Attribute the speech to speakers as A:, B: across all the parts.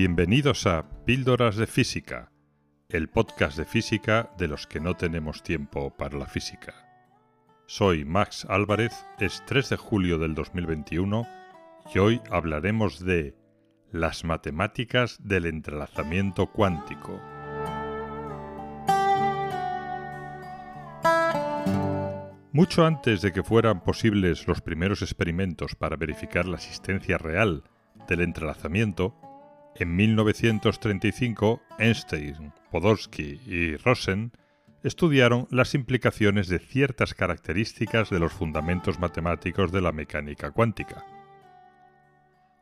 A: Bienvenidos a Píldoras de Física, el podcast de física de los que no tenemos tiempo para la física. Soy Max Álvarez, es 3 de julio del 2021 y hoy hablaremos de las matemáticas del entrelazamiento cuántico. Mucho antes de que fueran posibles los primeros experimentos para verificar la existencia real del entrelazamiento, en 1935, Einstein, Podolsky y Rosen estudiaron las implicaciones de ciertas características de los fundamentos matemáticos de la mecánica cuántica.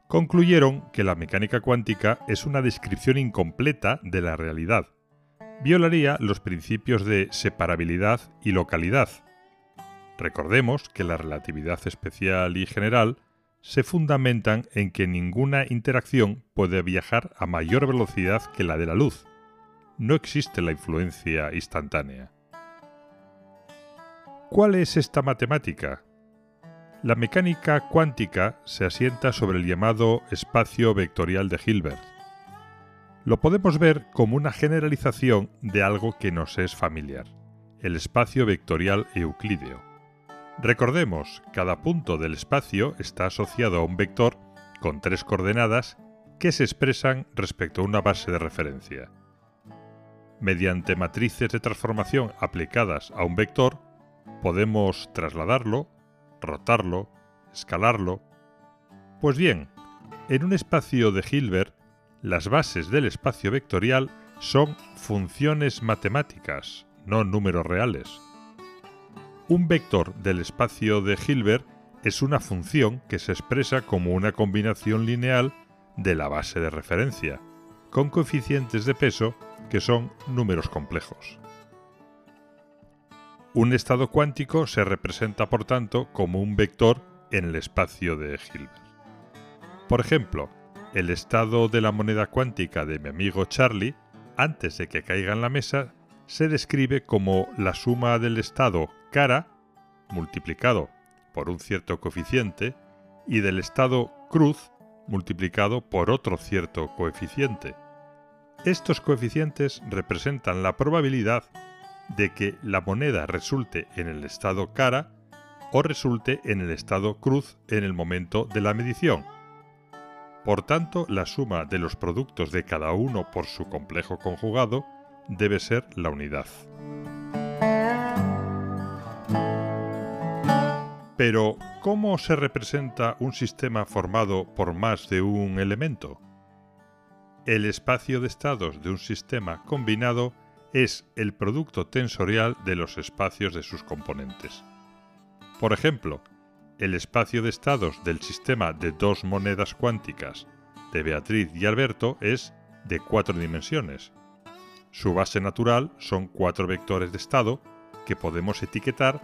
A: Concluyeron que la mecánica cuántica es una descripción incompleta de la realidad. Violaría los principios de separabilidad y localidad. Recordemos que la relatividad especial y general se fundamentan en que ninguna interacción puede viajar a mayor velocidad que la de la luz. No existe la influencia instantánea. ¿Cuál es esta matemática? La mecánica cuántica se asienta sobre el llamado espacio vectorial de Hilbert. Lo podemos ver como una generalización de algo que nos es familiar, el espacio vectorial euclídeo. Recordemos, cada punto del espacio está asociado a un vector con tres coordenadas que se expresan respecto a una base de referencia. Mediante matrices de transformación aplicadas a un vector, podemos trasladarlo, rotarlo, escalarlo. Pues bien, en un espacio de Hilbert, las bases del espacio vectorial son funciones matemáticas, no números reales. Un vector del espacio de Hilbert es una función que se expresa como una combinación lineal de la base de referencia, con coeficientes de peso que son números complejos. Un estado cuántico se representa por tanto como un vector en el espacio de Hilbert. Por ejemplo, el estado de la moneda cuántica de mi amigo Charlie, antes de que caiga en la mesa, se describe como la suma del estado cara multiplicado por un cierto coeficiente y del estado cruz multiplicado por otro cierto coeficiente. Estos coeficientes representan la probabilidad de que la moneda resulte en el estado cara o resulte en el estado cruz en el momento de la medición. Por tanto, la suma de los productos de cada uno por su complejo conjugado debe ser la unidad. Pero, ¿cómo se representa un sistema formado por más de un elemento? El espacio de estados de un sistema combinado es el producto tensorial de los espacios de sus componentes. Por ejemplo, el espacio de estados del sistema de dos monedas cuánticas de Beatriz y Alberto es de cuatro dimensiones, su base natural son cuatro vectores de estado que podemos etiquetar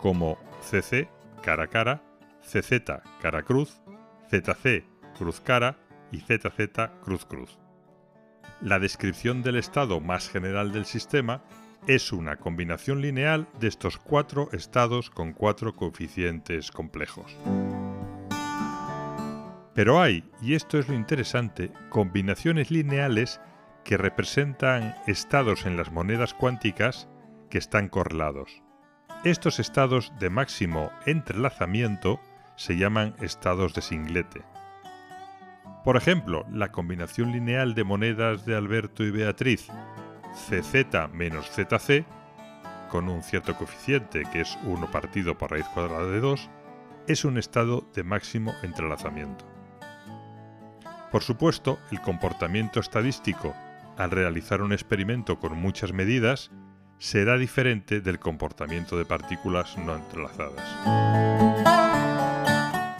A: como CC cara cara, CZ cara cruz, ZC cruz cara y ZZ cruz cruz. La descripción del estado más general del sistema es una combinación lineal de estos cuatro estados con cuatro coeficientes complejos. Pero hay, y esto es lo interesante, combinaciones lineales que representan estados en las monedas cuánticas que están correlados. Estos estados de máximo entrelazamiento se llaman estados de singlete. Por ejemplo, la combinación lineal de monedas de Alberto y Beatriz, CZ menos ZC, con un cierto coeficiente que es 1 partido por raíz cuadrada de 2, es un estado de máximo entrelazamiento. Por supuesto, el comportamiento estadístico al realizar un experimento con muchas medidas, será diferente del comportamiento de partículas no entrelazadas.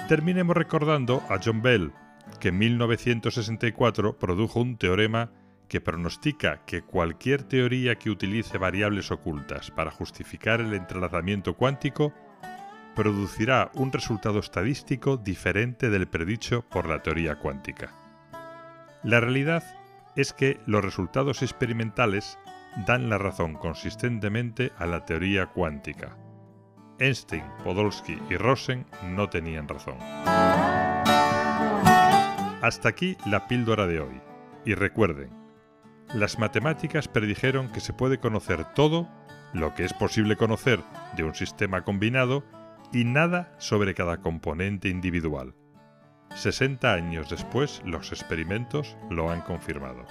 A: Terminemos recordando a John Bell, que en 1964 produjo un teorema que pronostica que cualquier teoría que utilice variables ocultas para justificar el entrelazamiento cuántico producirá un resultado estadístico diferente del predicho por la teoría cuántica. La realidad es que los resultados experimentales dan la razón consistentemente a la teoría cuántica. Einstein, Podolsky y Rosen no tenían razón. Hasta aquí la píldora de hoy. Y recuerden, las matemáticas predijeron que se puede conocer todo lo que es posible conocer de un sistema combinado y nada sobre cada componente individual. 60 años después, los experimentos lo han confirmado.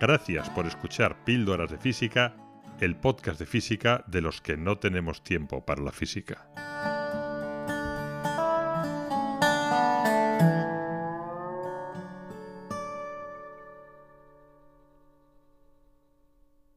A: Gracias por escuchar Píldoras de Física, el podcast de física de los que no tenemos tiempo para la física.